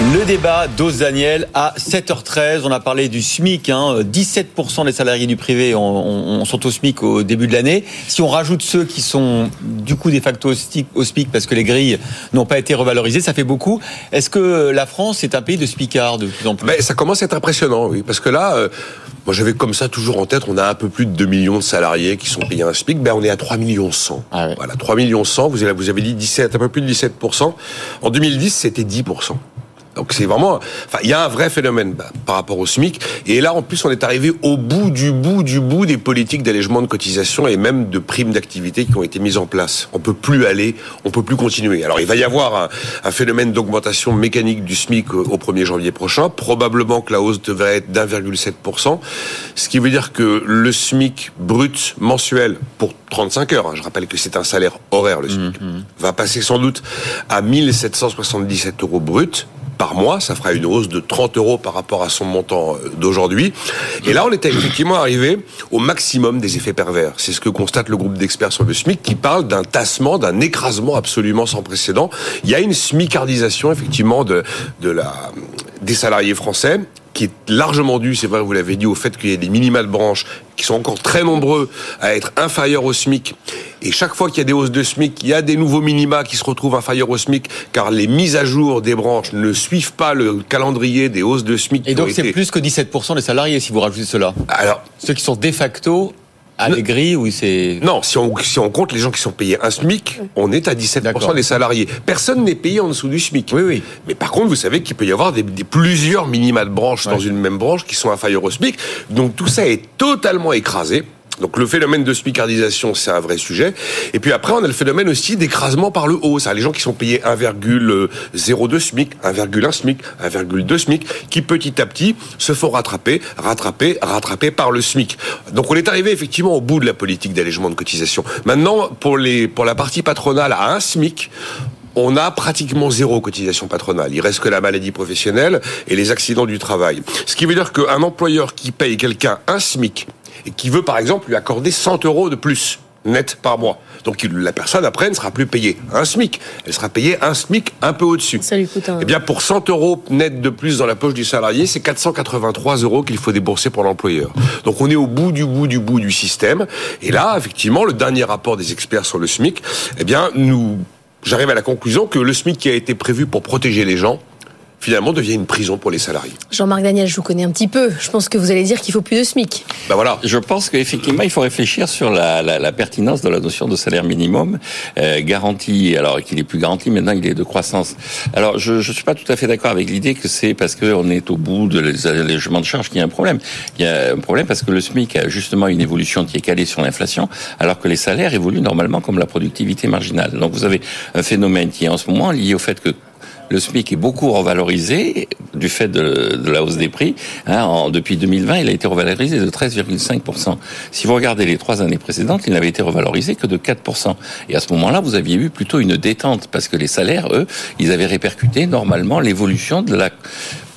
Le débat d'Ose Daniel à 7h13. On a parlé du SMIC. Hein. 17% des salariés du privé ont, sont au SMIC au début de l'année. Si on rajoute ceux qui sont du coup de facto au SMIC parce que les grilles n'ont pas été revalorisées, ça fait beaucoup. Est-ce que la France est un pays de SMICards de plus en plus? Mais Ça commence à être impressionnant, oui. Parce que là, euh, moi j'avais comme ça toujours en tête, on a un peu plus de 2 millions de salariés qui sont payés un SMIC. Ben, on est à 3 millions 100. Ah Voilà, 3 millions 100. Vous avez, vous avez dit 17, un peu plus de 17%. En 2010, c'était 10%. Donc c'est vraiment, enfin, il y a un vrai phénomène bah, par rapport au SMIC. Et là, en plus, on est arrivé au bout du bout du bout des politiques d'allègement de cotisation et même de primes d'activité qui ont été mises en place. On peut plus aller, on peut plus continuer. Alors, il va y avoir un, phénomène d'augmentation mécanique du SMIC au 1er janvier prochain. Probablement que la hausse devrait être d'1,7%. Ce qui veut dire que le SMIC brut mensuel pour 35 heures, hein, je rappelle que c'est un salaire horaire le SMIC, mmh, mmh. va passer sans doute à 1777 euros brut par mois. Ça fera une hausse de 30 euros par rapport à son montant euh, d'aujourd'hui. Et là, on était effectivement arrivé au maximum des effets pervers. C'est ce que constate le groupe d'experts sur le SMIC qui parle d'un tassement, d'un écrasement absolument sans précédent. Il y a une smicardisation effectivement de, de la, des salariés français qui est largement dû, c'est vrai, vous l'avez dit, au fait qu'il y a des minima de branches qui sont encore très nombreux à être inférieurs au SMIC. Et chaque fois qu'il y a des hausses de SMIC, il y a des nouveaux minima qui se retrouvent inférieurs au SMIC, car les mises à jour des branches ne suivent pas le calendrier des hausses de SMIC. Et donc c'est plus que 17% des salariés si vous rajoutez cela. Alors, ceux qui sont de facto grilles ou c'est Non, si on, si on compte les gens qui sont payés un SMIC, on est à 17% des salariés. Personne n'est payé en dessous du SMIC. Oui, oui. Mais par contre, vous savez qu'il peut y avoir des, plusieurs minima de branches dans une même branche qui sont inférieurs au SMIC. Donc tout ça est totalement écrasé. Donc le phénomène de smicardisation, c'est un vrai sujet. Et puis après, on a le phénomène aussi d'écrasement par le haut. Ça, les gens qui sont payés 1,02 SMIC, 1,1 SMIC, 1,2 SMIC, qui petit à petit se font rattraper, rattraper, rattraper par le SMIC. Donc on est arrivé effectivement au bout de la politique d'allègement de cotisation. Maintenant, pour les pour la partie patronale à 1 SMIC, on a pratiquement zéro cotisation patronale. Il reste que la maladie professionnelle et les accidents du travail. Ce qui veut dire qu'un employeur qui paye quelqu'un un SMIC et qui veut par exemple lui accorder 100 euros de plus net par mois. Donc la personne après ne sera plus payée un SMIC, elle sera payée un SMIC un peu au-dessus. Ça lui coûte un... Eh bien pour 100 euros net de plus dans la poche du salarié, c'est 483 euros qu'il faut débourser pour l'employeur. Donc on est au bout du bout du bout du système. Et là, effectivement, le dernier rapport des experts sur le SMIC, eh bien nous j'arrive à la conclusion que le SMIC qui a été prévu pour protéger les gens finalement devient une prison pour les salariés. Jean-Marc Daniel, je vous connais un petit peu. Je pense que vous allez dire qu'il faut plus de SMIC. Ben voilà. Je pense qu'effectivement, il faut réfléchir sur la, la, la, pertinence de la notion de salaire minimum euh, garanti. Alors qu'il est plus garanti maintenant, il est de croissance. Alors je ne suis pas tout à fait d'accord avec l'idée que c'est parce qu'on est au bout de l'allègement de charges qu'il y a un problème. Il y a un problème parce que le SMIC a justement une évolution qui est calée sur l'inflation, alors que les salaires évoluent normalement comme la productivité marginale. Donc vous avez un phénomène qui est en ce moment lié au fait que le SMIC est beaucoup revalorisé du fait de, la hausse des prix. Hein, depuis 2020, il a été revalorisé de 13,5%. Si vous regardez les trois années précédentes, il n'avait été revalorisé que de 4%. Et à ce moment-là, vous aviez eu plutôt une détente parce que les salaires, eux, ils avaient répercuté normalement l'évolution de la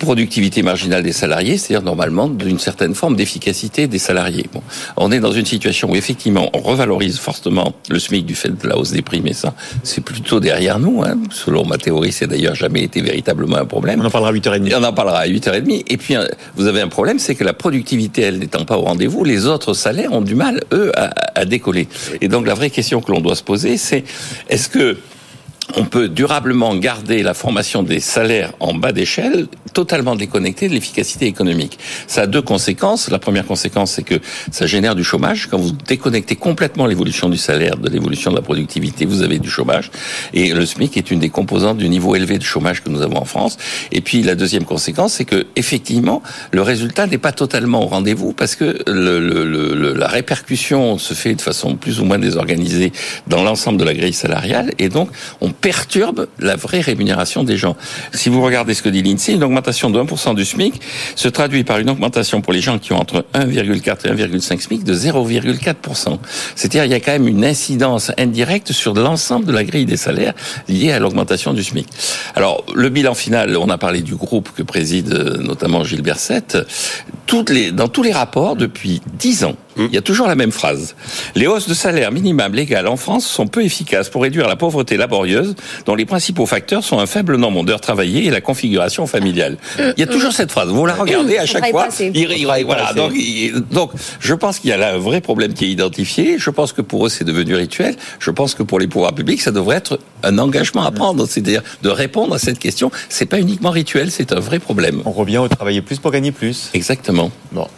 productivité marginale des salariés, c'est-à-dire normalement d'une certaine forme d'efficacité des salariés. Bon, on est dans une situation où effectivement on revalorise fortement le SMIC du fait de la hausse des prix, mais ça c'est plutôt derrière nous. Hein. Selon ma théorie, c'est d'ailleurs jamais été véritablement un problème. On en parlera à 8h30. On en parlera à 8h30. Et puis vous avez un problème, c'est que la productivité, elle n'étant pas au rendez-vous, les autres salaires ont du mal, eux, à, à décoller. Et donc la vraie question que l'on doit se poser, c'est est-ce que on peut durablement garder la formation des salaires en bas d'échelle totalement déconnecté de l'efficacité économique. Ça a deux conséquences. La première conséquence, c'est que ça génère du chômage. Quand vous déconnectez complètement l'évolution du salaire de l'évolution de la productivité, vous avez du chômage. Et le SMIC est une des composantes du niveau élevé de chômage que nous avons en France. Et puis la deuxième conséquence, c'est que effectivement, le résultat n'est pas totalement au rendez-vous parce que le, le, la répercussion se fait de façon plus ou moins désorganisée dans l'ensemble de la grille salariale. Et donc, on perturbe la vraie rémunération des gens. Si vous regardez ce que dit l'INSEE, de 1% du SMIC se traduit par une augmentation pour les gens qui ont entre 1,4 et 1,5 SMIC de 0,4%. C'est-à-dire il y a quand même une incidence indirecte sur l'ensemble de la grille des salaires liée à l'augmentation du SMIC. Alors le bilan final, on a parlé du groupe que préside euh, notamment Gilles Berset. Toutes les, dans tous les rapports depuis 10 ans, Il y a toujours la même phrase. Les hausses de salaire minimum légales en France sont peu efficaces pour réduire la pauvreté laborieuse, dont les principaux facteurs sont un faible nombre d'heures travaillées et la configuration familiale. Il y a toujours cette phrase. Vous la regardez à chaque fois. voilà. Donc, donc, je pense qu'il y a un vrai problème qui est identifié. Je pense que pour eux, c'est devenu rituel. Je pense que pour les pouvoirs publics, ça devrait être un engagement à prendre. C'est-à-dire de répondre à cette question. C'est pas uniquement rituel, c'est un vrai problème. On revient au travailler plus pour gagner plus. Exactement. Bon.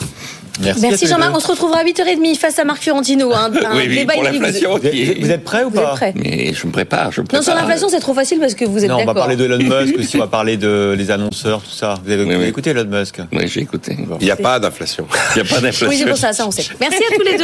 Merci, Jean-Marc. On se retrouvera à 8h30 face à Marc Fiorentino. Hein, oui, oui, pour l'inflation. Vous, vous, êtes prêt ou pas Mais je me prépare. Je Non, sur l'inflation, c'est trop facile parce que vous êtes d'accord. Non, on va parler de Elon Musk aussi, on va parler de les annonceurs, tout ça. Vous avez, oui, écouté Elon Musk Oui, j'ai écouté. Il n'y a pas d'inflation. Il n'y a pas d'inflation. Oui, c'est pour ça, ça on sait. Merci à tous les deux.